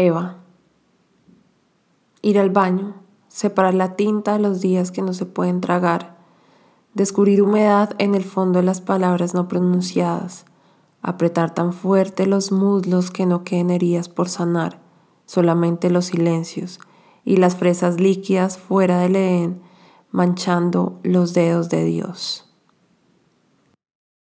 Eva. Ir al baño, separar la tinta de los días que no se pueden tragar, descubrir humedad en el fondo de las palabras no pronunciadas, apretar tan fuerte los muslos que no queden heridas por sanar, solamente los silencios y las fresas líquidas fuera del Edén manchando los dedos de Dios.